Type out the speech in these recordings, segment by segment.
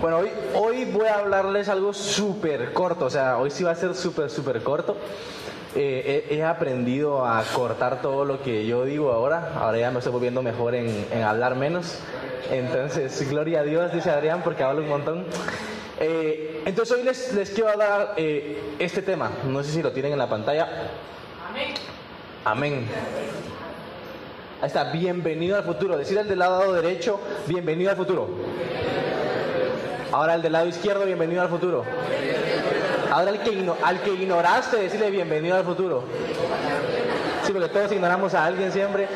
Bueno, hoy, hoy voy a hablarles algo súper corto, o sea, hoy sí va a ser súper, súper corto. Eh, he, aprendido a cortar todo lo que yo digo ahora, ahora ya me estoy volviendo mejor en, hablar menos. Entonces, gloria a Dios, dice Adrián, porque hablo un montón. Eh, entonces hoy les, les quiero hablar eh, este tema, no sé si lo tienen en la pantalla. Amén. Amén. Ahí está, bienvenido al futuro. Decir al del lado derecho, bienvenido al futuro. Ahora el del lado izquierdo, bienvenido al futuro. Ahora el que al que ignoraste, decirle bienvenido al futuro. Sí, porque todos ignoramos a alguien siempre.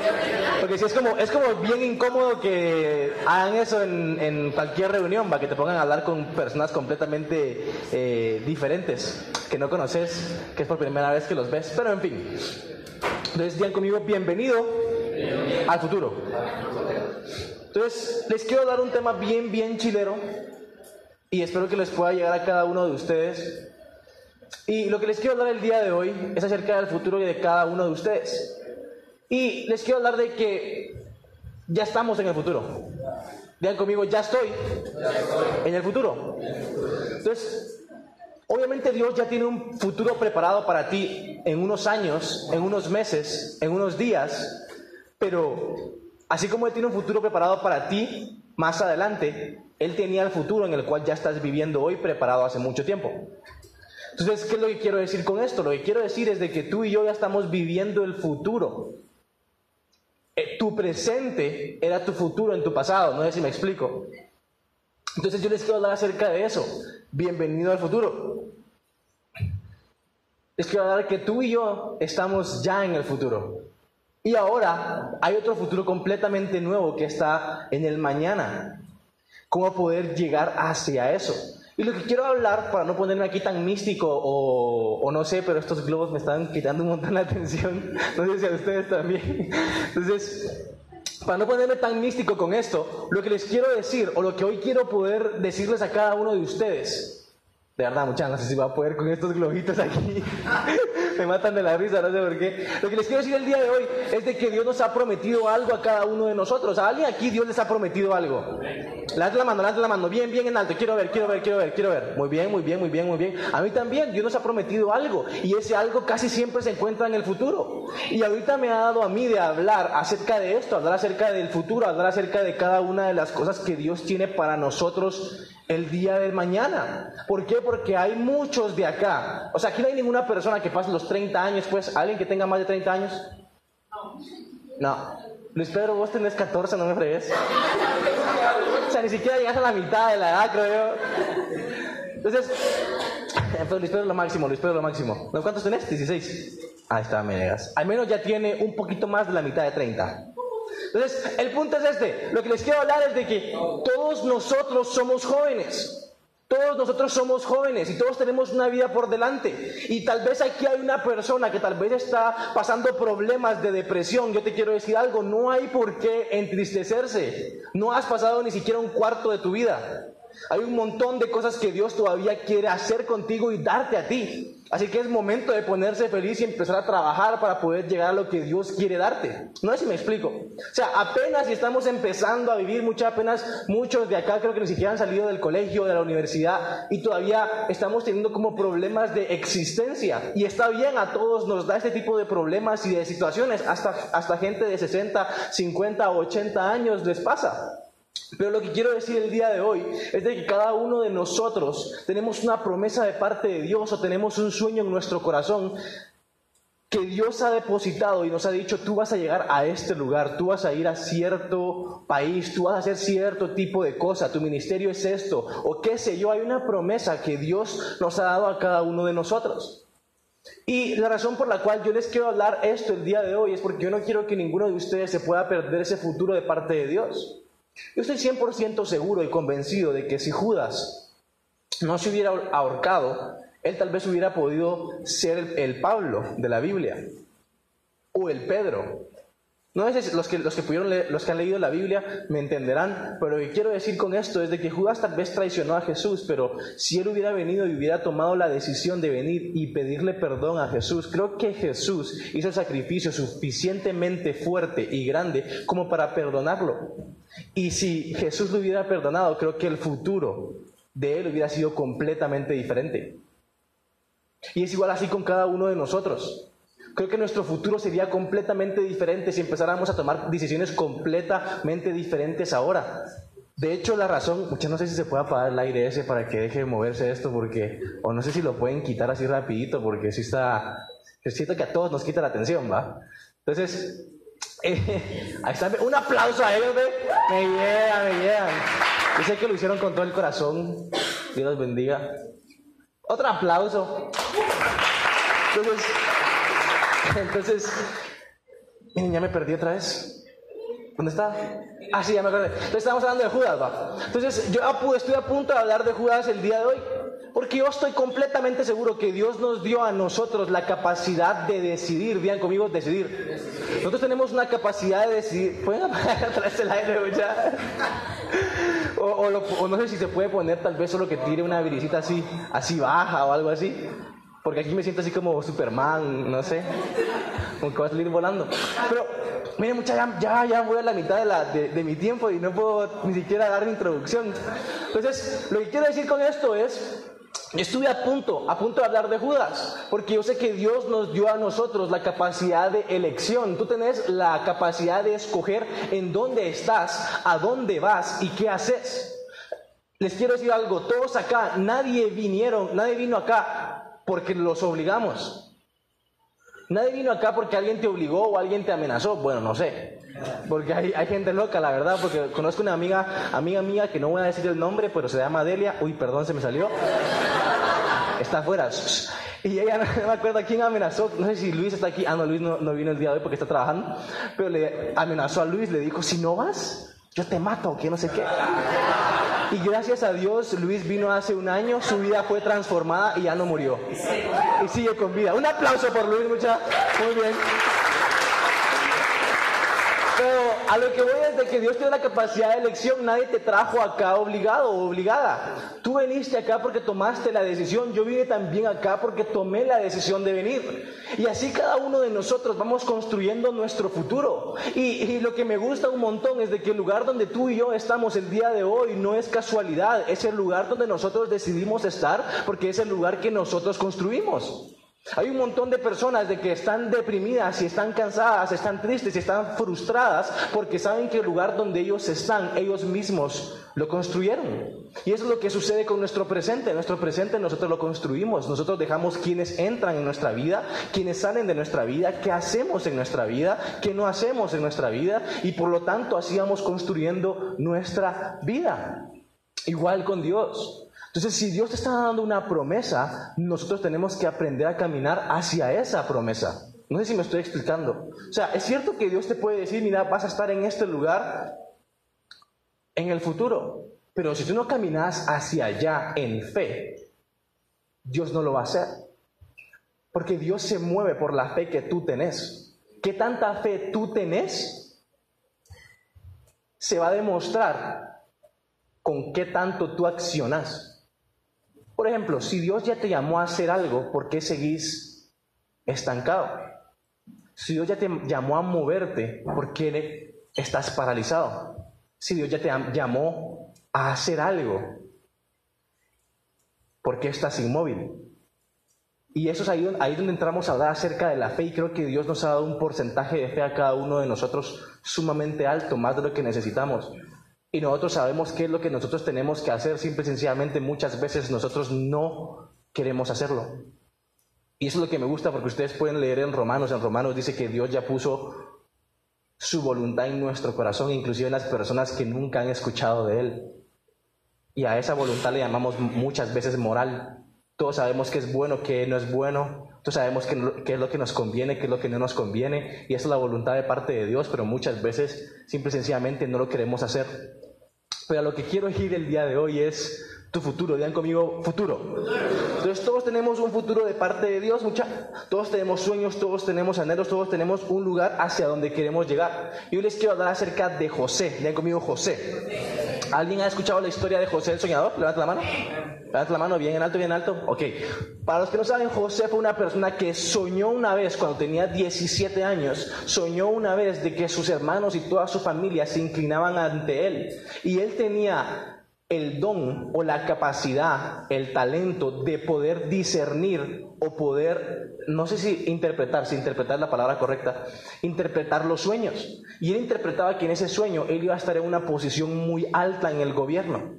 Porque es como, es como bien incómodo que hagan eso en, en cualquier reunión, para que te pongan a hablar con personas completamente eh, diferentes, que no conoces, que es por primera vez que los ves. Pero en fin. Entonces digan conmigo, bienvenido al futuro. Entonces, les quiero dar un tema bien, bien chilero y espero que les pueda llegar a cada uno de ustedes. Y lo que les quiero hablar el día de hoy es acerca del futuro de cada uno de ustedes. Y les quiero hablar de que ya estamos en el futuro. Digan conmigo, ya estoy en el futuro. Entonces, obviamente Dios ya tiene un futuro preparado para ti en unos años, en unos meses, en unos días, pero así como Él tiene un futuro preparado para ti más adelante, Él tenía el futuro en el cual ya estás viviendo hoy preparado hace mucho tiempo. Entonces, ¿qué es lo que quiero decir con esto? Lo que quiero decir es de que tú y yo ya estamos viviendo el futuro. Eh, tu presente era tu futuro en tu pasado, no sé si me explico. Entonces yo les quiero hablar acerca de eso. Bienvenido al futuro. Les quiero hablar que tú y yo estamos ya en el futuro. Y ahora hay otro futuro completamente nuevo que está en el mañana. ¿Cómo poder llegar hacia eso? Y lo que quiero hablar, para no ponerme aquí tan místico o, no sé, pero estos globos me están quitando un montón la atención, no sé si a ustedes también. Entonces, para no ponerme tan místico con esto, lo que les quiero decir, o lo que hoy quiero poder decirles a cada uno de ustedes, de verdad, muchachos, no sé si va a poder con estos globitos aquí. Me matan de la risa, no sé por qué. Lo que les quiero decir el día de hoy es de que Dios nos ha prometido algo a cada uno de nosotros. ¿A alguien aquí Dios les ha prometido algo? Levante la mano, levante la mano. Bien, bien en alto. Quiero ver, quiero ver, quiero ver, quiero ver. Muy bien, muy bien, muy bien, muy bien. A mí también Dios nos ha prometido algo. Y ese algo casi siempre se encuentra en el futuro. Y ahorita me ha dado a mí de hablar acerca de esto, hablar acerca del futuro, hablar acerca de cada una de las cosas que Dios tiene para nosotros el día de mañana. ¿Por qué? Porque hay muchos de acá. O sea, aquí no hay ninguna persona que pase los 30 años, pues, ¿alguien que tenga más de 30 años? No. Luis Pedro, vos tenés 14, no me fregues. O sea, ni siquiera llegas a la mitad de la edad, creo yo. Entonces, pero Luis Pedro es lo máximo, Luis Pedro es lo máximo. ¿No, ¿Cuántos tenés? 16. Ahí está, me negas. Al menos ya tiene un poquito más de la mitad de 30. Entonces, el punto es este. Lo que les quiero hablar es de que todos nosotros somos jóvenes. Todos nosotros somos jóvenes y todos tenemos una vida por delante. Y tal vez aquí hay una persona que tal vez está pasando problemas de depresión. Yo te quiero decir algo, no hay por qué entristecerse. No has pasado ni siquiera un cuarto de tu vida. Hay un montón de cosas que Dios todavía quiere hacer contigo y darte a ti. Así que es momento de ponerse feliz y empezar a trabajar para poder llegar a lo que Dios quiere darte. No sé si me explico. O sea, apenas si estamos empezando a vivir, muchas apenas muchos de acá creo que ni siquiera han salido del colegio, de la universidad y todavía estamos teniendo como problemas de existencia. Y está bien, a todos nos da este tipo de problemas y de situaciones. Hasta, hasta gente de 60, 50, 80 años les pasa. Pero lo que quiero decir el día de hoy es de que cada uno de nosotros tenemos una promesa de parte de Dios o tenemos un sueño en nuestro corazón que Dios ha depositado y nos ha dicho, tú vas a llegar a este lugar, tú vas a ir a cierto país, tú vas a hacer cierto tipo de cosa, tu ministerio es esto, o qué sé yo, hay una promesa que Dios nos ha dado a cada uno de nosotros. Y la razón por la cual yo les quiero hablar esto el día de hoy es porque yo no quiero que ninguno de ustedes se pueda perder ese futuro de parte de Dios. Yo estoy 100% seguro y convencido de que si Judas no se hubiera ahorcado, él tal vez hubiera podido ser el, el Pablo de la Biblia o el Pedro. No sé los que, los, que pudieron los que han leído la Biblia me entenderán, pero lo que quiero decir con esto es de que Judas tal vez traicionó a Jesús, pero si él hubiera venido y hubiera tomado la decisión de venir y pedirle perdón a Jesús, creo que Jesús hizo el sacrificio suficientemente fuerte y grande como para perdonarlo. Y si Jesús lo hubiera perdonado, creo que el futuro de él hubiera sido completamente diferente. Y es igual así con cada uno de nosotros. Creo que nuestro futuro sería completamente diferente si empezáramos a tomar decisiones completamente diferentes ahora. De hecho, la razón, muchas no sé si se puede apagar el aire ese para que deje de moverse esto, porque, o no sé si lo pueden quitar así rapidito, porque si está, siento que a todos nos quita la atención, ¿va? Entonces, eh, ahí un aplauso a ellos, ¿ve? Me llegan, me llegan. Yo sé que lo hicieron con todo el corazón, Dios los bendiga. Otro aplauso. Entonces, entonces, miren, ya me perdí otra vez. ¿Dónde está? Ah, sí, ya me acordé. Entonces estamos hablando de Judas, va. Entonces, yo estoy a punto de hablar de Judas el día de hoy. Porque yo estoy completamente seguro que Dios nos dio a nosotros la capacidad de decidir. Vean conmigo, decidir. Nosotros tenemos una capacidad de decidir. ¿Pueden apagar atrás el aire ya? O, o, no sé si se puede poner tal vez solo que tire una brisita así, así baja o algo así. Porque aquí me siento así como Superman, no sé. Como que va a salir volando. Pero, miren, mucha, ya, ya, voy a la mitad de, la, de, mi tiempo y no puedo ni siquiera dar mi introducción. Entonces, lo que quiero decir con esto es, estuve a punto, a punto de hablar de Judas, porque yo sé que Dios nos dio a nosotros la capacidad de elección. Tú tenés la capacidad de escoger en dónde estás, a dónde vas y qué haces. Les quiero decir algo, todos acá, nadie vinieron, nadie vino acá porque los obligamos. Nadie vino acá porque alguien te obligó o alguien te amenazó. Bueno, no sé. Porque hay, hay, gente loca, la verdad. Porque conozco una amiga, amiga mía que no voy a decir el nombre, pero se llama Delia. Uy, perdón, se me salió. Está afuera. Y ella no me acuerdo quién amenazó. No sé si Luis está aquí. Ah, no, Luis no, no vino el día de hoy porque está trabajando. Pero le amenazó a Luis, le dijo: Si no vas, yo te mato, que no sé qué. Y gracias a Dios, Luis vino hace un año, su vida fue transformada y ya no murió. Y sigue con vida. Un aplauso por Luis, mucha. Muy bien. Pero a lo que voy es de que Dios tiene la capacidad de elección, nadie te trajo acá obligado o obligada. Tú viniste acá porque tomaste la decisión, yo vine también acá porque tomé la decisión de venir. Y así cada uno de nosotros vamos construyendo nuestro futuro. Y, y lo que me gusta un montón es de que el lugar donde tú y yo estamos el día de hoy no es casualidad, es el lugar donde nosotros decidimos estar porque es el lugar que nosotros construimos. Hay un montón de personas de que están deprimidas y están cansadas, están tristes y están frustradas porque saben que el lugar donde ellos están, ellos mismos lo construyeron. Y es lo que sucede con nuestro presente. Nuestro presente nosotros lo construimos. Nosotros dejamos quienes entran en nuestra vida, quienes salen de nuestra vida, qué hacemos en nuestra vida, qué no hacemos en nuestra vida. Y por lo tanto así vamos construyendo nuestra vida. Igual con Dios. Entonces, si Dios te está dando una promesa, nosotros tenemos que aprender a caminar hacia esa promesa. No sé si me estoy explicando. O sea, es cierto que Dios te puede decir, mira, vas a estar en este lugar en el futuro. Pero si tú no caminas hacia allá en fe, Dios no lo va a hacer. Porque Dios se mueve por la fe que tú tenés. ¿Qué tanta fe tú tenés? Se va a demostrar con qué tanto tú accionas. Por ejemplo, si Dios ya te llamó a hacer algo, ¿por qué seguís estancado? Si Dios ya te llamó a moverte, ¿por qué estás paralizado? Si Dios ya te llamó a hacer algo, ¿por qué estás inmóvil? Y eso es ahí, ahí donde entramos a hablar acerca de la fe y creo que Dios nos ha dado un porcentaje de fe a cada uno de nosotros sumamente alto, más de lo que necesitamos. Y nosotros sabemos qué es lo que nosotros tenemos que hacer, simple y sencillamente muchas veces nosotros no queremos hacerlo. Y eso es lo que me gusta porque ustedes pueden leer en Romanos, en Romanos dice que Dios ya puso su voluntad en nuestro corazón, inclusive en las personas que nunca han escuchado de Él. Y a esa voluntad le llamamos muchas veces moral. Todos sabemos qué es bueno, qué no es bueno. Todos sabemos qué, es lo que nos conviene, qué es lo que no nos conviene. Y esa es la voluntad de parte de Dios, pero muchas veces simple y sencillamente no lo queremos hacer. Pero a lo que quiero ir el día de hoy es tu futuro. Digan conmigo, futuro. Entonces todos tenemos un futuro de parte de Dios, mucha. Todos tenemos sueños, todos tenemos anhelos, todos tenemos un lugar hacia donde queremos llegar. Y hoy les quiero hablar acerca de José. Digan conmigo, José. ¿Alguien ha escuchado la historia de José el soñador? Levanta la mano. Levanta la mano, bien en alto, bien en alto. Ok. Para los que no saben, José fue una persona que soñó una vez, cuando tenía 17 años, soñó una vez de que sus hermanos y toda su familia se inclinaban ante él. Y él tenía el don o la capacidad, el talento de poder discernir o poder, no sé si interpretar, si interpretar la palabra correcta, interpretar los sueños. Y él interpretaba que en ese sueño él iba a estar en una posición muy alta en el gobierno.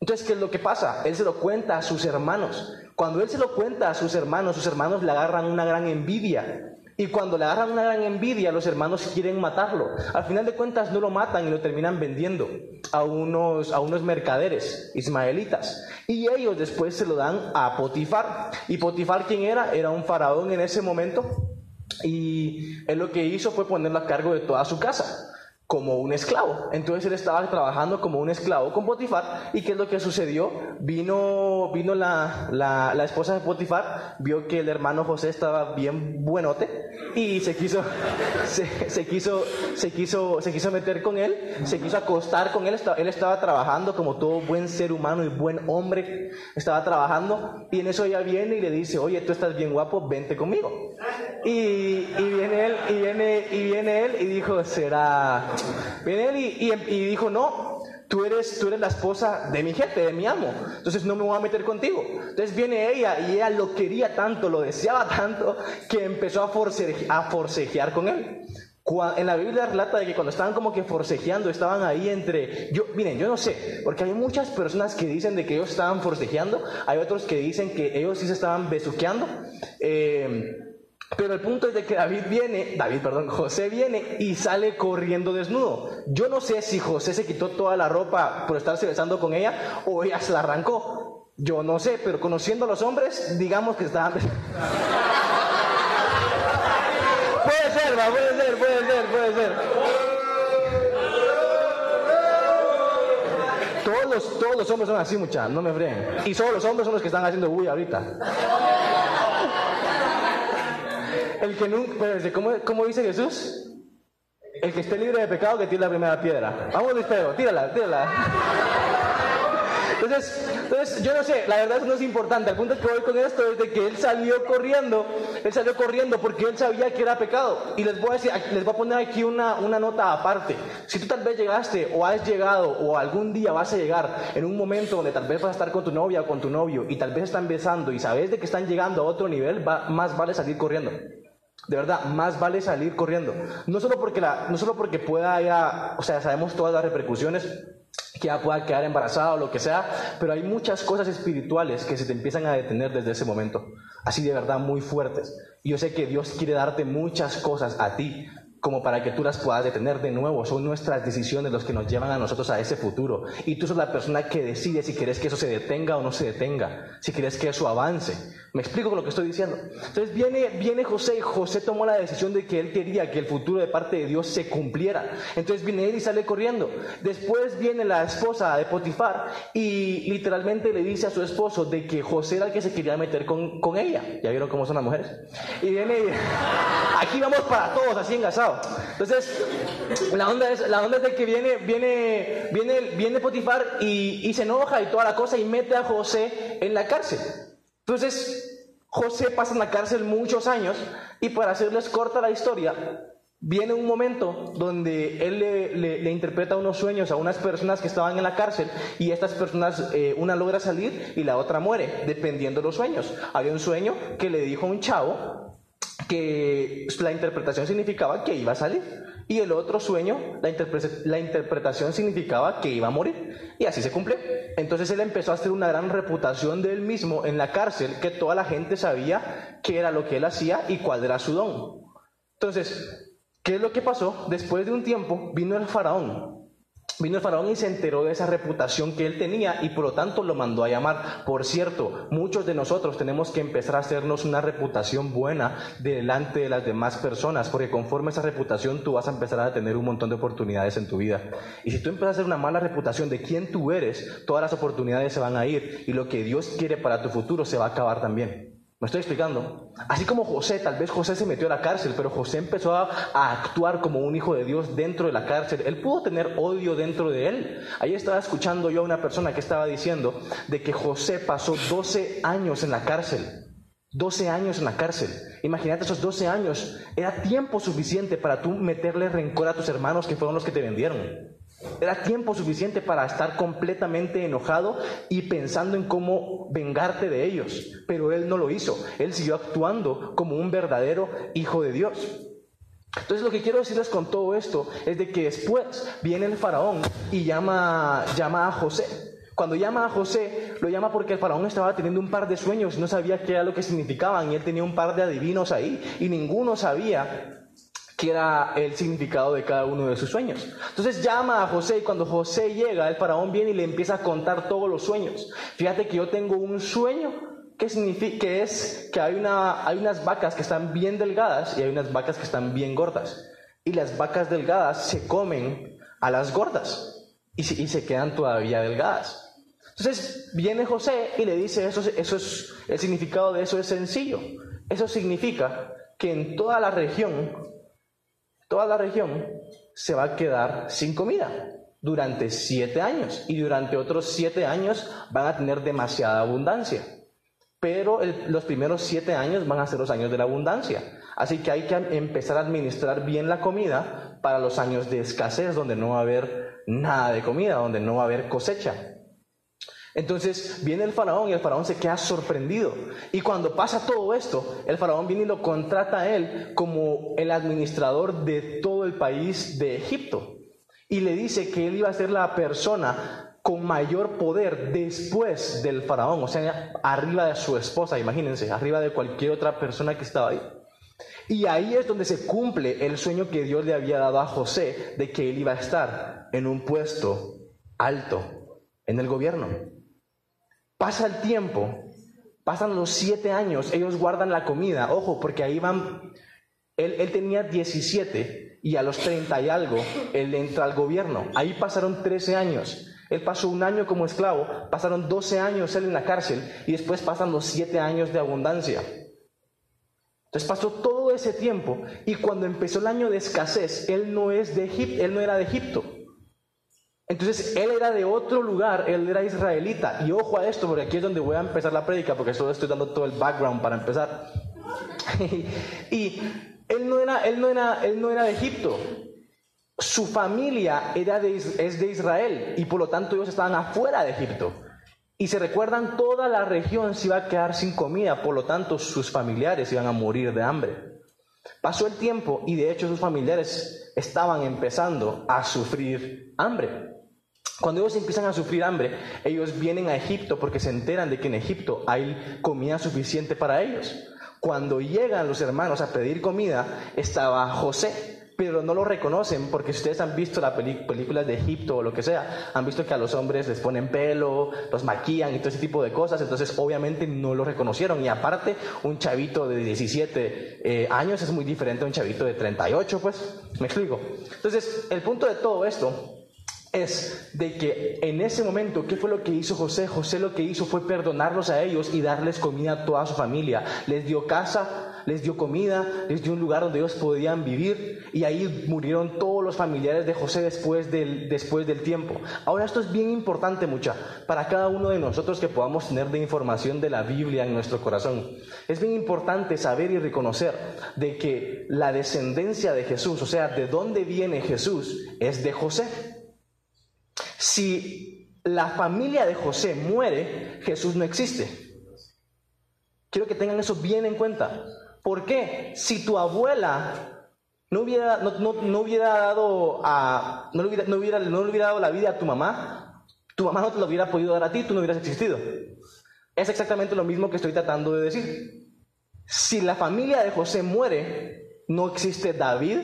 Entonces, ¿qué es lo que pasa? Él se lo cuenta a sus hermanos. Cuando él se lo cuenta a sus hermanos, sus hermanos le agarran una gran envidia. Y cuando le agarran una gran envidia, los hermanos quieren matarlo. Al final de cuentas no lo matan y lo terminan vendiendo a unos, a unos mercaderes ismaelitas. Y ellos después se lo dan a Potifar. ¿Y Potifar quién era? Era un faraón en ese momento. Y él lo que hizo fue ponerlo a cargo de toda su casa como un esclavo. Entonces él estaba trabajando como un esclavo con Potifar. ¿Y qué es lo que sucedió? Vino, vino la, la, la, esposa de Potifar, vio que el hermano José estaba bien buenote y se quiso, se, se, quiso, se, quiso, se quiso meter con él, se quiso acostar con él. Él estaba trabajando como todo buen ser humano y buen hombre. Estaba trabajando y en eso ella viene y le dice, oye, tú estás bien guapo, vente conmigo. Y, viene él, y viene, y viene él y dijo, será Viene él y, dijo, no, tú eres, tú eres la esposa de mi jefe, de mi amo, entonces no me voy a meter contigo. Entonces viene ella y ella lo quería tanto, lo deseaba tanto, que empezó a, a forcejear con él. En la Biblia relata de que cuando estaban como que forcejeando, estaban ahí entre, yo, miren, yo no sé, porque hay muchas personas que dicen de que ellos estaban forcejeando, hay otros que dicen que ellos sí se estaban besuqueando. Eh, pero el punto es de que David viene, David, perdón, José viene y sale corriendo desnudo. Yo no sé si José se quitó toda la ropa por estarse besando con ella o ella se la arrancó. Yo no sé, pero conociendo a los hombres, digamos que estaban... puede ser, puede ser, puede ser, puede ser. Todos los, todos los hombres son así, muchachos, no me freen. Y solo los hombres son los que están haciendo bulla ahorita. El que nunca, ¿cómo, ¿cómo, dice Jesús? El que esté libre de pecado que tire la primera piedra. Vamos, Luis Pedro, tírala, tírala. Entonces, entonces, yo no sé, la verdad eso no es importante. El punto que voy con esto es de que él salió corriendo, él salió corriendo porque él sabía que era pecado. Y les voy a decir, les voy a poner aquí una, una nota aparte. Si tú tal vez llegaste o has llegado o algún día vas a llegar en un momento donde tal vez vas a estar con tu novia o con tu novio y tal vez están besando y sabes de que están llegando a otro nivel, más vale salir corriendo. De verdad, más vale salir corriendo. No solo porque, la, no solo porque pueda ya, o sea, sabemos todas las repercusiones, que ya pueda quedar embarazada o lo que sea, pero hay muchas cosas espirituales que se te empiezan a detener desde ese momento, así de verdad muy fuertes. Y yo sé que Dios quiere darte muchas cosas a ti, como para que tú las puedas detener de nuevo. Son nuestras decisiones los que nos llevan a nosotros a ese futuro. Y tú sos la persona que decide si quieres que eso se detenga o no se detenga, si quieres que eso avance. Me explico con lo que estoy diciendo. Entonces viene, viene José y José tomó la decisión de que él quería que el futuro de parte de Dios se cumpliera. Entonces viene él y sale corriendo. Después viene la esposa de Potifar y literalmente le dice a su esposo de que José era el que se quería meter con, con ella. ¿Ya vieron cómo son las mujeres? Y viene, aquí vamos para todos, así engasados. Entonces, la onda es, la onda es de que viene, viene, viene, viene Potifar y, se enoja y toda la cosa y mete a José en la cárcel. Entonces, José pasa en la cárcel muchos años y para hacerles corta la historia, viene un momento donde él le, interpreta unos sueños a unas personas que estaban en la cárcel y estas personas, eh, una logra salir y la otra muere, dependiendo de los sueños. Había un sueño que le dijo un chavo que la interpretación significaba que iba a salir. Y el otro sueño, la, la, interpretación significaba que iba a morir. Y así se cumple. Entonces él empezó a hacer una gran reputación de él mismo en la cárcel, que toda la gente sabía qué era lo que él hacía y cuál era su don. Entonces, ¿qué es lo que pasó? Después de un tiempo vino el faraón Vino el faraón y se enteró de esa reputación que él tenía y por lo tanto lo mandó a llamar. Por cierto, muchos de nosotros tenemos que empezar a hacernos una reputación buena delante de las demás personas, porque conforme esa reputación tú vas a empezar a tener un montón de oportunidades en tu vida. Y si tú empiezas a hacer una mala reputación de quién tú eres, todas las oportunidades se van a ir y lo que Dios quiere para tu futuro se va a acabar también. ¿Me estoy explicando? Así como José, tal vez José se metió a la cárcel, pero José empezó a, actuar como un hijo de Dios dentro de la cárcel. Él pudo tener odio dentro de él. Ahí estaba escuchando yo a una persona que estaba diciendo de que José pasó 12 años en la cárcel. 12 años en la cárcel. Imagínate esos 12 años. Era tiempo suficiente para tú meterle rencor a tus hermanos que fueron los que te vendieron. Era tiempo suficiente para estar completamente enojado y pensando en cómo vengarte de ellos. Pero él no lo hizo. Él siguió actuando como un verdadero hijo de Dios. Entonces lo que quiero decirles con todo esto es de que después viene el faraón y llama, llama a José. Cuando llama a José, lo llama porque el faraón estaba teniendo un par de sueños y no sabía qué era lo que significaban y él tenía un par de adivinos ahí y ninguno sabía que era el significado de cada uno de sus sueños. Entonces llama a José y cuando José llega, el faraón viene y le empieza a contar todos los sueños. Fíjate que yo tengo un sueño que significa que es que hay, una, hay unas vacas que están bien delgadas y hay unas vacas que están bien gordas. Y las vacas delgadas se comen a las gordas y se, y se quedan todavía delgadas. Entonces viene José y le dice, eso, eso es, el significado de eso es sencillo. Eso significa que en toda la región toda la región se va a quedar sin comida durante siete años y durante otros siete años van a tener demasiada abundancia. Pero los primeros siete años van a ser los años de la abundancia. Así que hay que empezar a administrar bien la comida para los años de escasez, donde no va a haber nada de comida, donde no va a haber cosecha. Entonces viene el faraón y el faraón se queda sorprendido. Y cuando pasa todo esto, el faraón viene y lo contrata a él como el administrador de todo el país de Egipto. Y le dice que él iba a ser la persona con mayor poder después del faraón, o sea, arriba de su esposa, imagínense, arriba de cualquier otra persona que estaba ahí. Y ahí es donde se cumple el sueño que Dios le había dado a José de que él iba a estar en un puesto alto en el gobierno. Pasa el tiempo, pasan los siete años, ellos guardan la comida, ojo, porque ahí van, él, tenía 17 y a los 30 y algo, él entra al gobierno. Ahí pasaron 13 años. Él pasó un año como esclavo, pasaron 12 años él en la cárcel y después pasan los siete años de abundancia. Entonces pasó todo ese tiempo y cuando empezó el año de escasez, él no es de Egipto, él no era de Egipto. Entonces él era de otro lugar, él era israelita. Y ojo a esto, porque aquí es donde voy a empezar la prédica, porque solo estoy dando todo el background para empezar. y él no, era, él, no era, él no era de Egipto. Su familia era de, es de Israel y por lo tanto ellos estaban afuera de Egipto. Y se recuerdan, toda la región se iba a quedar sin comida, por lo tanto sus familiares iban a morir de hambre. Pasó el tiempo y de hecho sus familiares estaban empezando a sufrir hambre. Cuando ellos empiezan a sufrir hambre, ellos vienen a Egipto porque se enteran de que en Egipto hay comida suficiente para ellos. Cuando llegan los hermanos a pedir comida, estaba José, pero no lo reconocen porque si ustedes han visto las películas de Egipto o lo que sea, han visto que a los hombres les ponen pelo, los maquillan y todo ese tipo de cosas, entonces obviamente no lo reconocieron. Y aparte, un chavito de 17 eh, años es muy diferente a un chavito de 38, pues, me explico. Entonces, el punto de todo esto es de que en ese momento, ¿qué fue lo que hizo José? José lo que hizo fue perdonarlos a ellos y darles comida a toda su familia. Les dio casa, les dio comida, les dio un lugar donde ellos podían vivir y ahí murieron todos los familiares de José después del, después del tiempo. Ahora esto es bien importante, mucha, para cada uno de nosotros que podamos tener de información de la Biblia en nuestro corazón. Es bien importante saber y reconocer de que la descendencia de Jesús, o sea, de dónde viene Jesús, es de José. Si la familia de José muere, Jesús no existe. Quiero que tengan eso bien en cuenta. ¿Por qué? Si tu abuela no hubiera, no, hubiera dado a, no hubiera, no, hubiera, no hubiera dado la vida a tu mamá, tu mamá no te lo hubiera podido dar a ti, tú no hubieras existido. Es exactamente lo mismo que estoy tratando de decir. Si la familia de José muere, no existe David,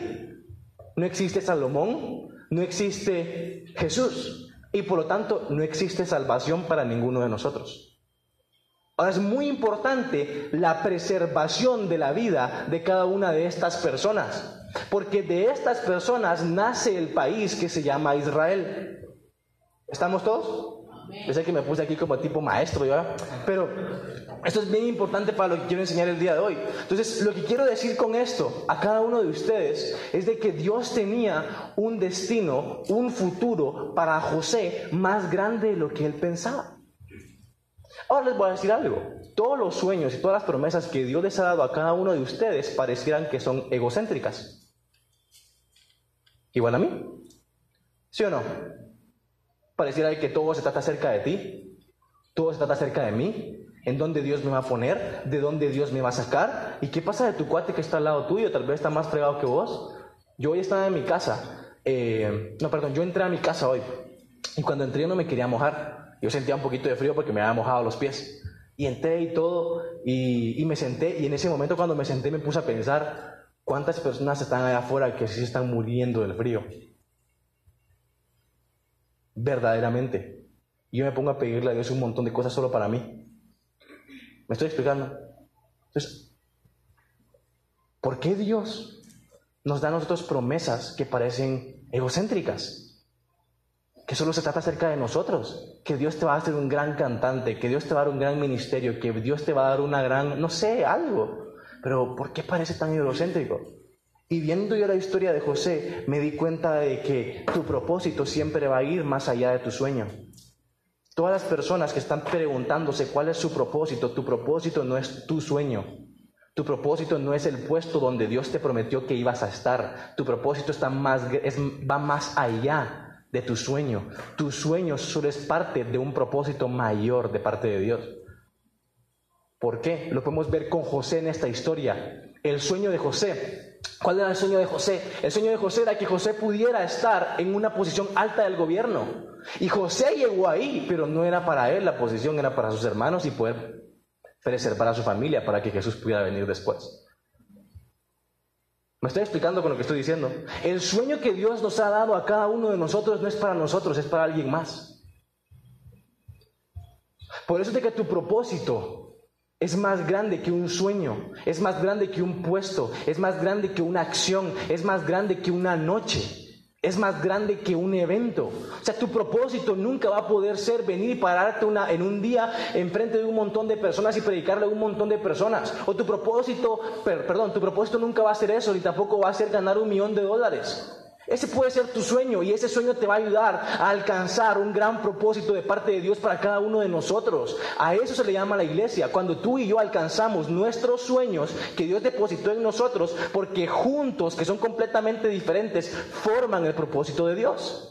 no existe Salomón, no existe Jesús y por lo tanto no existe salvación para ninguno de nosotros. Ahora es muy importante la preservación de la vida de cada una de estas personas, porque de estas personas nace el país que se llama Israel. ¿Estamos todos? Yo sé que me puse aquí como tipo maestro, ¿ya? pero esto es bien importante para lo que quiero enseñar el día de hoy. Entonces, lo que quiero decir con esto a cada uno de ustedes es de que Dios tenía un destino, un futuro para José más grande de lo que él pensaba. Ahora les voy a decir algo. Todos los sueños y todas las promesas que Dios les ha dado a cada uno de ustedes parecieran que son egocéntricas. Igual a mí. ¿Sí o no? Pareciera que todo se trata cerca de ti, todo se trata cerca de mí, en dónde Dios me va a poner, de dónde Dios me va a sacar. ¿Y qué pasa de tu cuate que está al lado tuyo? Tal vez está más fregado que vos. Yo hoy estaba en mi casa, eh, no, perdón, yo entré a mi casa hoy y cuando entré yo no me quería mojar. Yo sentía un poquito de frío porque me había mojado los pies. Y entré y todo, y, me senté, y en ese momento cuando me senté me puse a pensar cuántas personas están allá afuera que sí están muriendo del frío. Verdaderamente. Yo me pongo a pedirle a Dios un montón de cosas solo para mí. ¿Me estoy explicando? Entonces, ¿por qué Dios nos da a nosotros promesas que parecen egocéntricas? Que solo se trata acerca de nosotros, que Dios te va a hacer un gran cantante, que Dios te va a dar un gran ministerio, que Dios te va a dar una gran, no sé, algo. Pero ¿por qué parece tan egocéntrico? Y viendo yo la historia de José, me di cuenta de que tu propósito siempre va a ir más allá de tu sueño. Todas las personas que están preguntándose cuál es su propósito, tu propósito no es tu sueño. Tu propósito no es el puesto donde Dios te prometió que ibas a estar. Tu propósito está más, va más allá de tu sueño. Tu sueño solo es parte de un propósito mayor de parte de Dios. ¿Por qué? Lo podemos ver con José en esta historia. El sueño de José. ¿Cuál era el sueño de José? El sueño de José era que José pudiera estar en una posición alta del gobierno. Y José llegó ahí, pero no era para él la posición, era para sus hermanos y poder preservar a su familia para que Jesús pudiera venir después. ¿Me estoy explicando con lo que estoy diciendo? El sueño que Dios nos ha dado a cada uno de nosotros no es para nosotros, es para alguien más. Por eso es de que tu propósito es más grande que un sueño, es más grande que un puesto, es más grande que una acción, es más grande que una noche es más grande que un evento. O sea, tu propósito nunca va a poder ser venir y pararte en un día enfrente de un montón de personas y predicarle a un montón de personas. O tu propósito, perdón, tu propósito nunca va a ser eso, ni tampoco va a ser ganar un millón de dólares. Ese puede ser tu sueño y ese sueño te va a ayudar a alcanzar un gran propósito de parte de Dios para cada uno de nosotros. A eso se le llama la iglesia, cuando tú y yo alcanzamos nuestros sueños que Dios depositó en nosotros, porque juntos, que son completamente diferentes, forman el propósito de Dios.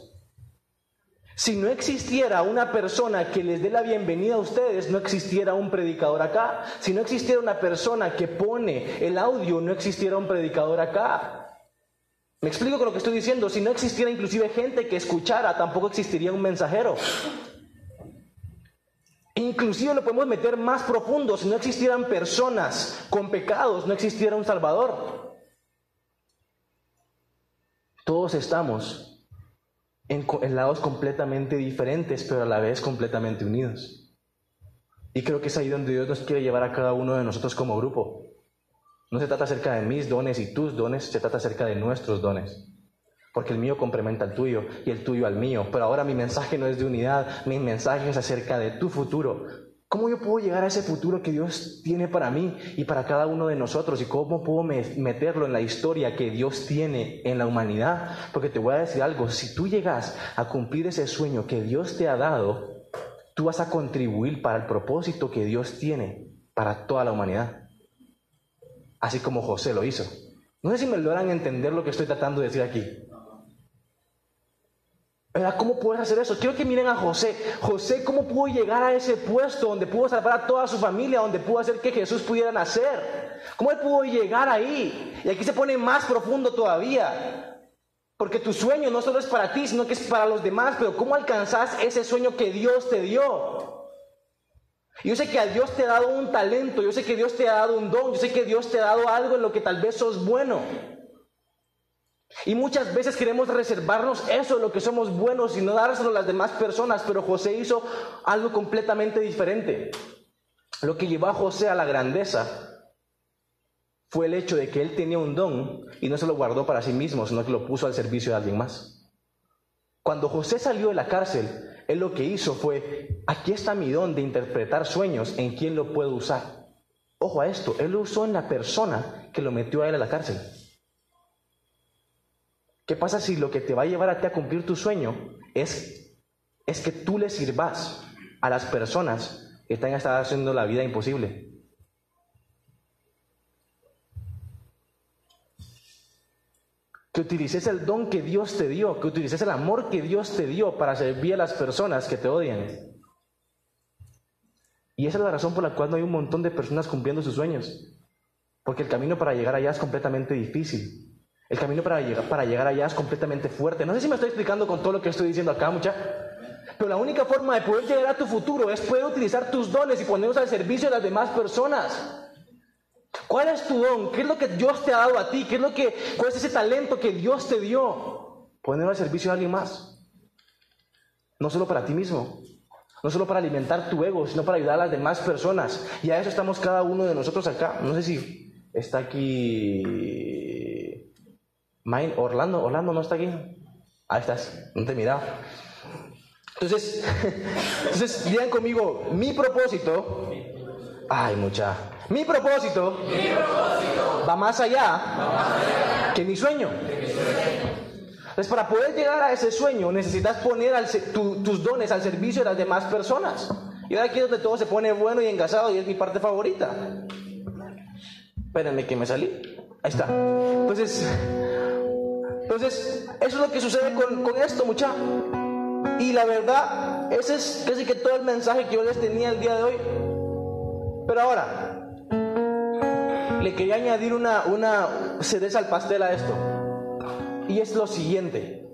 Si no existiera una persona que les dé la bienvenida a ustedes, no existiera un predicador acá. Si no existiera una persona que pone el audio, no existiera un predicador acá. Me explico con lo que estoy diciendo. Si no existiera inclusive gente que escuchara, tampoco existiría un mensajero. Inclusive lo podemos meter más profundo. Si no existieran personas con pecados, no existiera un Salvador. Todos estamos en, en lados completamente diferentes, pero a la vez completamente unidos. Y creo que es ahí donde Dios nos quiere llevar a cada uno de nosotros como grupo. No se trata acerca de mis dones y tus dones, se trata acerca de nuestros dones. Porque el mío complementa al tuyo y el tuyo al mío. Pero ahora mi mensaje no es de unidad, mi mensaje es acerca de tu futuro. ¿Cómo yo puedo llegar a ese futuro que Dios tiene para mí y para cada uno de nosotros? ¿Y cómo puedo meterlo en la historia que Dios tiene en la humanidad? Porque te voy a decir algo, si tú llegas a cumplir ese sueño que Dios te ha dado, tú vas a contribuir para el propósito que Dios tiene para toda la humanidad así como José lo hizo. No sé si me logran entender lo que estoy tratando de decir aquí. ¿Cómo puedes hacer eso? Quiero que miren a José. José, ¿cómo pudo llegar a ese puesto donde pudo salvar a toda su familia, donde pudo hacer que Jesús pudiera nacer? ¿Cómo él pudo llegar ahí? Y aquí se pone más profundo todavía. Porque tu sueño no solo es para ti, sino que es para los demás. Pero ¿cómo alcanzas ese sueño que Dios te dio? Yo sé que a Dios te ha dado un talento, yo sé que Dios te ha dado un don, yo sé que Dios te ha dado algo en lo que tal vez sos bueno. Y muchas veces queremos reservarnos eso, lo que somos buenos, y no dárselo a las demás personas, pero José hizo algo completamente diferente. Lo que llevó a José a la grandeza fue el hecho de que él tenía un don y no se lo guardó para sí mismo, sino que lo puso al servicio de alguien más. Cuando José salió de la cárcel, él lo que hizo fue, aquí está mi don de interpretar sueños, ¿en quién lo puedo usar? Ojo a esto, él lo usó en la persona que lo metió a él a la cárcel. ¿Qué pasa si lo que te va a llevar a ti a cumplir tu sueño es, es que tú le sirvas a las personas que están haciendo la vida imposible? Que utilices el don que Dios te dio, que utilices el amor que Dios te dio para servir a las personas que te odian. Y esa es la razón por la cual no hay un montón de personas cumpliendo sus sueños. Porque el camino para llegar allá es completamente difícil. El camino para llegar, para llegar allá es completamente fuerte. No sé si me estoy explicando con todo lo que estoy diciendo acá, mucha. Pero la única forma de poder llegar a tu futuro es poder utilizar tus dones y ponerlos al servicio de las demás personas. ¿Cuál es tu don? ¿Qué es lo que Dios te ha dado a ti? ¿Qué es lo que, ¿Cuál es ese talento que Dios te dio? Ponerlo al servicio de alguien más. No solo para ti mismo, no solo para alimentar tu ego, sino para ayudar a las demás personas. Y a eso estamos cada uno de nosotros acá. No sé si está aquí Mine, Orlando. Orlando no está aquí. Ahí estás, no te miraba. Entonces, entonces digan conmigo, mi propósito. Ay, mucha. Mi propósito, va, más allá, que mi sueño. Entonces, para poder llegar a ese sueño, necesitas poner tus dones al servicio de las demás personas. Y ahora aquí es donde todo se pone bueno y engasado y es mi parte favorita. Espérenme que me salí. Ahí está. Entonces, entonces eso es lo que sucede con, con esto, muchachos. Y la verdad, ese es casi que todo el mensaje que yo les tenía el día de hoy. Pero ahora, le quería añadir una, una cereza al pastel a esto. Y es lo siguiente.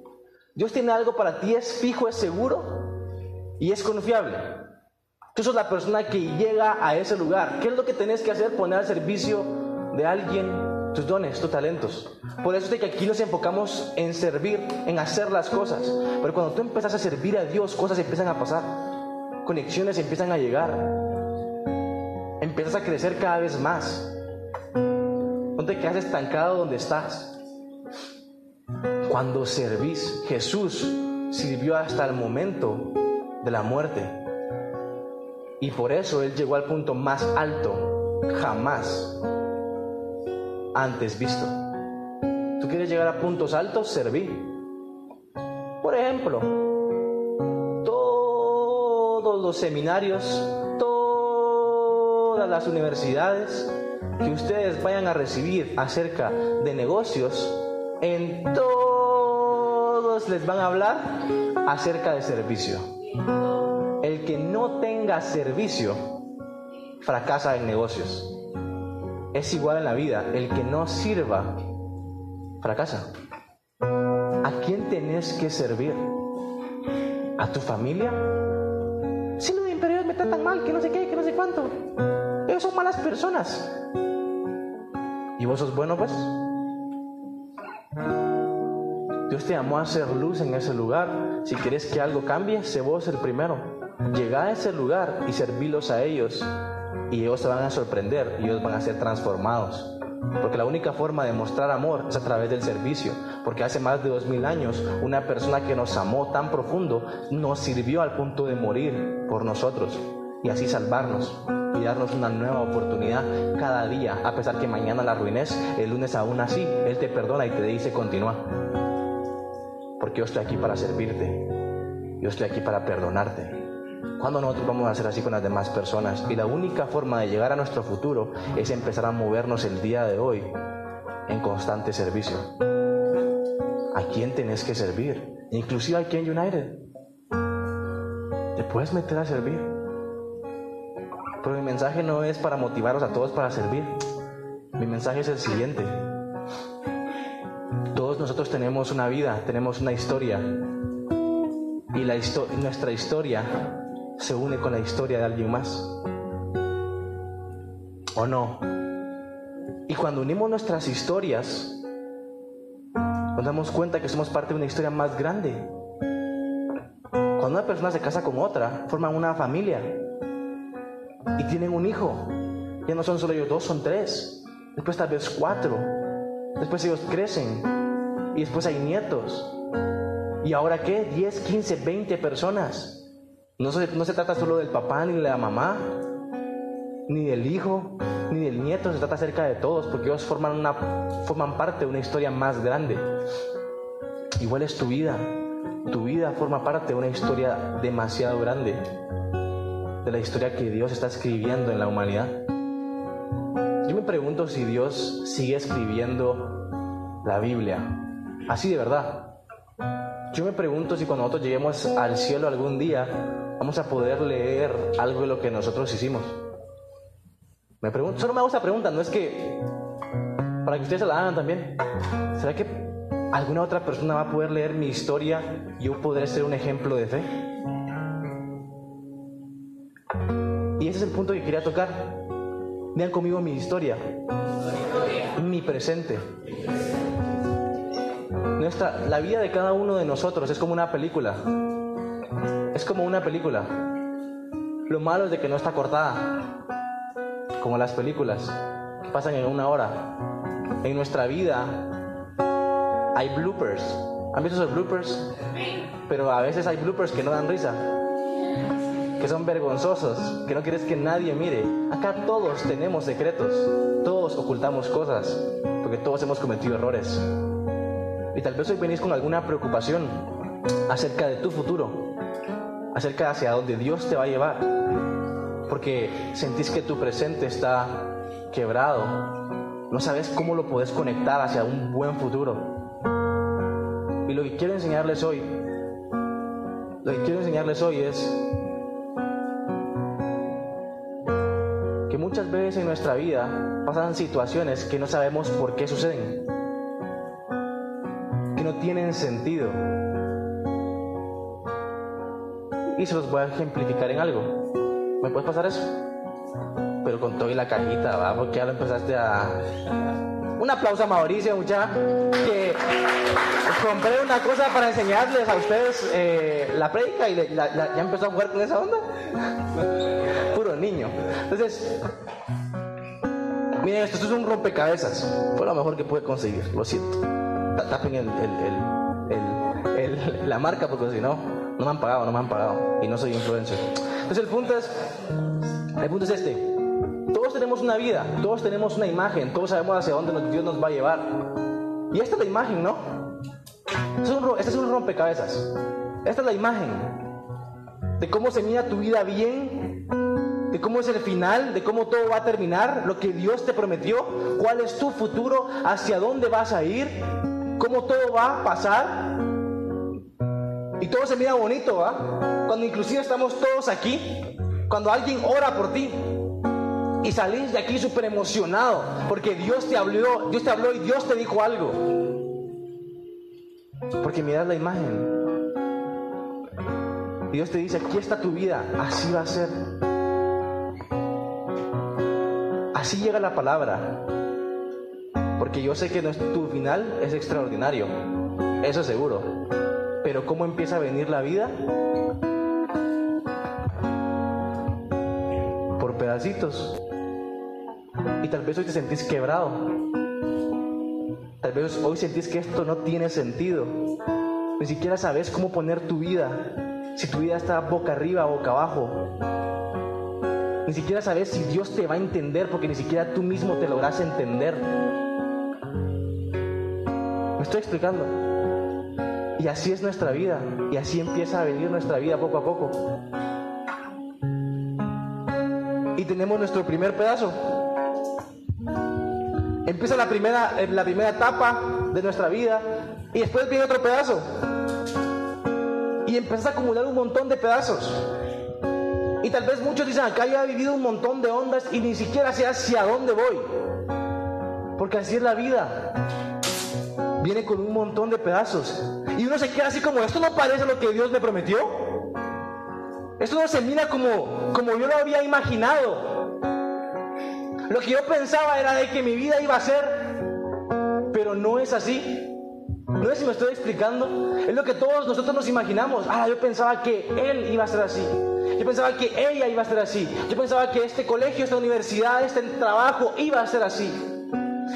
Dios tiene algo para ti, es fijo, es seguro y es confiable. Tú sos la persona que llega a ese lugar. ¿Qué es lo que tenés que hacer? Poner al servicio de alguien tus dones, tus talentos. Por eso es de que aquí nos enfocamos en servir, en hacer las cosas. Pero cuando tú empiezas a servir a Dios, cosas empiezan a pasar. Conexiones empiezan a llegar. Empiezas a crecer cada vez más. No te quedas estancado donde estás. Cuando servís, Jesús sirvió hasta el momento de la muerte. Y por eso Él llegó al punto más alto jamás antes visto. ¿Tú quieres llegar a puntos altos? Servir. Por ejemplo, todos los seminarios, todas las universidades, que ustedes vayan a recibir acerca de negocios, en todos les van a hablar acerca de servicio. El que no tenga servicio fracasa en negocios. Es igual en la vida. El que no sirva fracasa. ¿A quién tenés que servir? ¿A tu familia? Si los imperios me tratan mal, que no sé qué, que no sé cuánto. Ellos son malas personas. ¿Y vos sos bueno, pues? Dios te llamó a hacer luz en ese lugar. Si quieres que algo cambie, sé vos el primero. Llega a ese lugar y servílos a ellos. Y ellos se van a sorprender y ellos van a ser transformados. Porque la única forma de mostrar amor es a través del servicio. Porque hace más de dos mil años una persona que nos amó tan profundo nos sirvió al punto de morir por nosotros y así salvarnos y darnos una nueva oportunidad cada día, a pesar que mañana la arruines, el lunes aún así, Él te perdona y te dice continúa. Porque yo estoy aquí para servirte, yo estoy aquí para perdonarte. cuando nosotros vamos a hacer así con las demás personas? Y la única forma de llegar a nuestro futuro es empezar a movernos el día de hoy en constante servicio. ¿A quién tenés que servir? Inclusive aquí en United. Te puedes meter a servir. Pero mi mensaje no es para motivarlos a todos para servir. Mi mensaje es el siguiente. Todos nosotros tenemos una vida, tenemos una historia. Y nuestra historia se une con la historia de alguien más. ¿O no? Y cuando unimos nuestras historias, nos damos cuenta que somos parte de una historia más grande. Cuando una persona se casa con otra, forman una familia y tienen un hijo. Ya no son solo ellos dos, son tres. Después tal vez cuatro. Después ellos crecen. Y después hay nietos. ¿Y ahora qué? 10, 15, 20 personas. No se, no se trata solo del papá ni de la mamá, ni del hijo, ni del nieto. Se trata acerca de todos, porque ellos forman, una, forman parte de una historia más grande. Igual es tu vida. Tu vida forma parte de una historia demasiado grande de la historia que Dios está escribiendo en la humanidad. Yo me pregunto si Dios sigue escribiendo la Biblia Así de verdad. Yo me pregunto si cuando nosotros lleguemos al cielo algún día vamos a poder leer algo de lo que nosotros hicimos. Me pregunto, solo me hago esa pregunta, no es que para que ustedes se la hagan también. ¿Será que alguna otra persona va a poder leer mi historia y yo podré ser un ejemplo de fe? Y ese es el punto que quería tocar. Vean conmigo mi historia, mi presente. Nuestra, la vida de cada uno de nosotros es como una película. Es como una película. Lo malo es de que no está cortada, como las películas que pasan en una hora. En nuestra vida hay bloopers. ¿Han visto esos bloopers? Pero a veces hay bloopers que no dan risa, que son vergonzosos, que no quieres que nadie mire. Acá todos tenemos secretos, todos ocultamos cosas, porque todos hemos cometido errores. Y tal vez hoy venís con alguna preocupación acerca de tu futuro, acerca de hacia dónde Dios te va a llevar, porque sentís que tu presente está quebrado, no sabes cómo lo puedes conectar hacia un buen futuro. Y lo que quiero enseñarles hoy, lo que quiero enseñarles hoy es muchas veces en nuestra vida pasan situaciones que no sabemos por qué suceden no tienen sentido. Y se los voy a ejemplificar en algo. ¿Me puedes pasar eso? Pero con todo y la cajita, ¿va? Porque ya lo empezaste a... Un aplauso a Mauricio, mucha que compré una cosa para enseñarles a ustedes eh, la prédica y ya empezó a jugar con esa onda. Puro niño. Entonces, miren, esto, esto es un rompecabezas. Fue lo mejor que pude conseguir, lo siento tapen el, la marca porque si no, no me han pagado, no me han pagado. Y no soy influencer. Entonces el punto es, el punto es este. Todos tenemos una vida, todos tenemos una imagen, todos sabemos hacia dónde Dios nos va a llevar. Y esta es la imagen, ¿no? Este es un rompecabezas. Esta es la imagen de cómo se mira tu vida bien, de cómo es el final, de cómo todo va a terminar, lo que Dios te prometió, cuál es tu futuro, hacia dónde vas a ir cómo todo va a pasar. Y todo se mira bonito, ¿va? Cuando inclusive estamos todos aquí, cuando alguien ora por ti y salís de aquí súper emocionado porque Dios te habló, Dios te habló y Dios te dijo algo. Porque miras la imagen. Dios te dice, aquí está tu vida, así va a ser. Así llega la palabra. Porque yo sé que tu final es extraordinario, eso seguro. Pero ¿cómo empieza a venir la vida? Por pedacitos. Y tal vez hoy te sentís quebrado. Tal vez hoy sentís que esto no tiene sentido. Ni siquiera sabes cómo poner tu vida. Si tu vida está boca arriba boca abajo. Ni siquiera sabes si Dios te va a entender porque ni siquiera tú mismo te logras entender estoy explicando? Y así es nuestra vida. Y así empieza a venir nuestra vida poco a poco. Y tenemos nuestro primer pedazo. Empieza la primera, eh, la primera etapa de nuestra vida. Y después viene otro pedazo. Y empiezas a acumular un montón de pedazos. Y tal vez muchos dicen, acá ya he vivido un montón de ondas y ni siquiera sé hacia dónde voy. Porque así es la vida viene con un montón de pedazos. Y uno se queda así como, esto no parece lo que Dios me prometió. Esto no se mira como, como yo lo había imaginado. Lo que yo pensaba era de que mi vida iba a ser, pero no es así. No sé si me estoy explicando. Es lo que todos nosotros nos imaginamos. Ah, yo pensaba que él iba a ser así. Yo pensaba que ella iba a ser así. Yo pensaba que este colegio, esta universidad, este trabajo iba a ser así.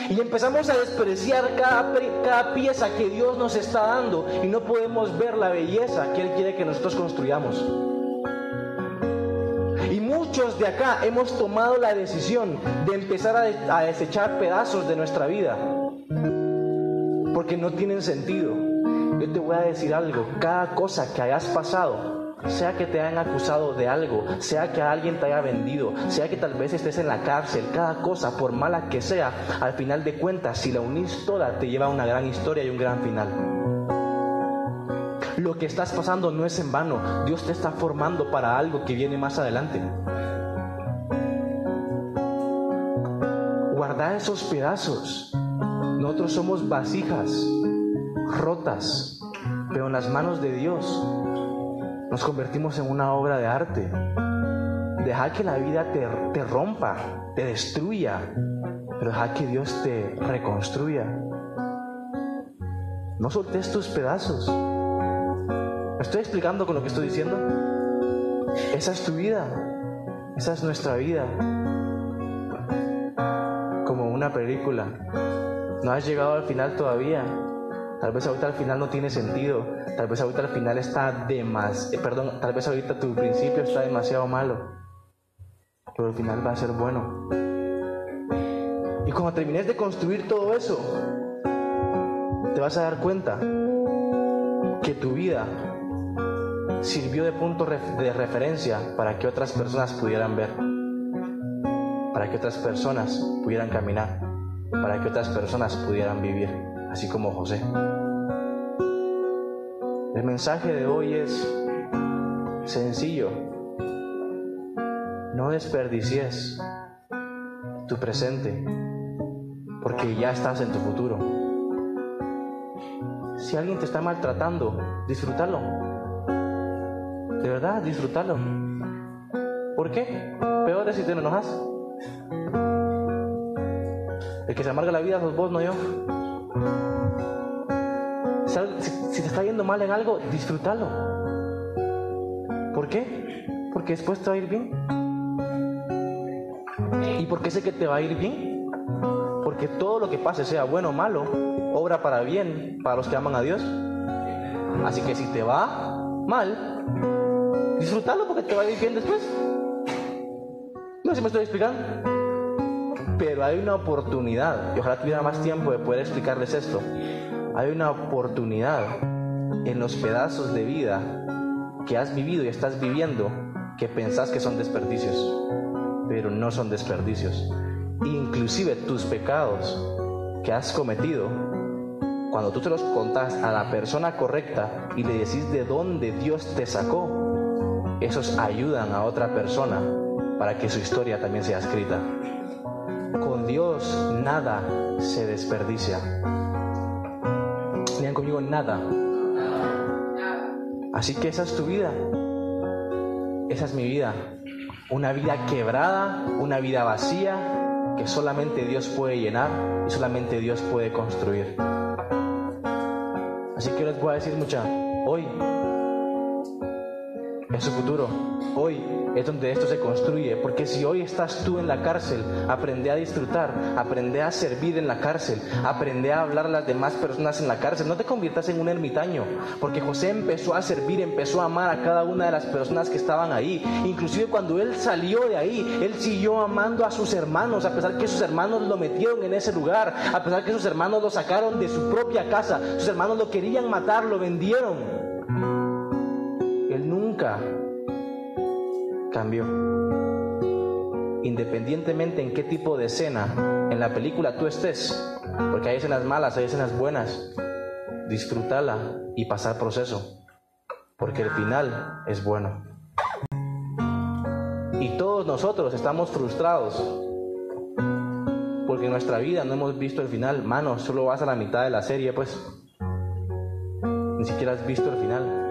Y empezamos a despreciar cada, cada pieza que Dios nos está dando y no podemos ver la belleza que Él quiere que nosotros construyamos. Muchos de acá hemos tomado la decisión de empezar a, a desechar pedazos de nuestra vida porque no tienen sentido. Yo te voy a decir algo, cada cosa que hayas pasado sea que te hayan acusado de algo, sea que alguien te haya vendido, sea que tal vez estés en la cárcel, cada cosa, por mala que sea, al final de cuentas, si la unís toda, te lleva a una gran historia y un gran final. Lo que estás pasando no es en vano, Dios te está formando para algo que viene más adelante. Guarda esos pedazos. Nosotros somos vasijas rotas, pero en las manos de Dios nos convertimos en una obra de arte. Deja que la vida te, te rompa, te destruya, pero deja que Dios te reconstruya. No soltes tus pedazos. ¿Me estoy explicando con lo que estoy diciendo? Esa es tu vida. Esa es nuestra vida. Como una película. No has llegado al final todavía. Tal vez ahorita al final no tiene sentido. Tal vez ahorita al final está demasiado... perdón, tal vez ahorita tu principio está demasiado malo. Pero al final va a ser bueno. Y cuando termines de construir todo eso, te vas a dar cuenta que tu vida sirvió de punto de referencia para que otras personas pudieran ver, para que otras personas pudieran caminar, para que otras personas pudieran vivir, así como José. El mensaje de hoy es sencillo. No desperdicies tu presente, porque ya estás en tu futuro. Si alguien te está maltratando, disfrútalo de verdad, disfrutarlo. ¿Por qué? Peor es si te enojas. El que se amarga la vida sos vos, no yo. Si, te está yendo mal en algo, disfrútalo. ¿Por qué? Porque después te va a ir bien. ¿Y por qué sé que te va a ir bien? Porque todo lo que pase, sea bueno o malo, obra para bien para los que aman a Dios. Así que si te va mal, disfrutarlo porque te va a ir bien después. No sé si me estoy explicando. Pero hay una oportunidad, y ojalá tuviera más tiempo de poder explicarles esto. Hay una oportunidad en los pedazos de vida que has vivido y estás viviendo que pensás que son desperdicios, pero no son desperdicios. Inclusive tus pecados que has cometido, cuando tú te los contás a la persona correcta y le decís de dónde Dios te sacó, esos ayudan a otra persona para que su historia también sea escrita. Con Dios nada se desperdicia. Digan conmigo nada. Así que esa es tu vida. Esa es mi vida. Una vida quebrada, una vida vacía que solamente Dios puede llenar y solamente Dios puede construir. Así que les voy a decir mucha, hoy en su futuro. Hoy es donde esto se construye, porque si hoy estás tú en la cárcel, aprende a disfrutar, aprende a servir en la cárcel, aprende a hablar a las demás personas en la cárcel. No te conviertas en un ermitaño, porque José empezó a servir, empezó a amar a cada una de las personas que estaban ahí. Inclusive cuando él salió de ahí, él siguió amando a sus hermanos, a pesar que sus hermanos lo metieron en ese lugar, a pesar que sus hermanos lo sacaron de su propia casa, sus hermanos lo querían matar, lo vendieron cambió. Independientemente en qué tipo de escena en la película tú estés, porque hay escenas malas, hay escenas buenas, disfrútala y pasar proceso, porque el final es bueno. Y todos nosotros estamos frustrados porque en nuestra vida no hemos visto el final. Mano, solo vas a la mitad de la serie, pues. Ni siquiera has visto el final.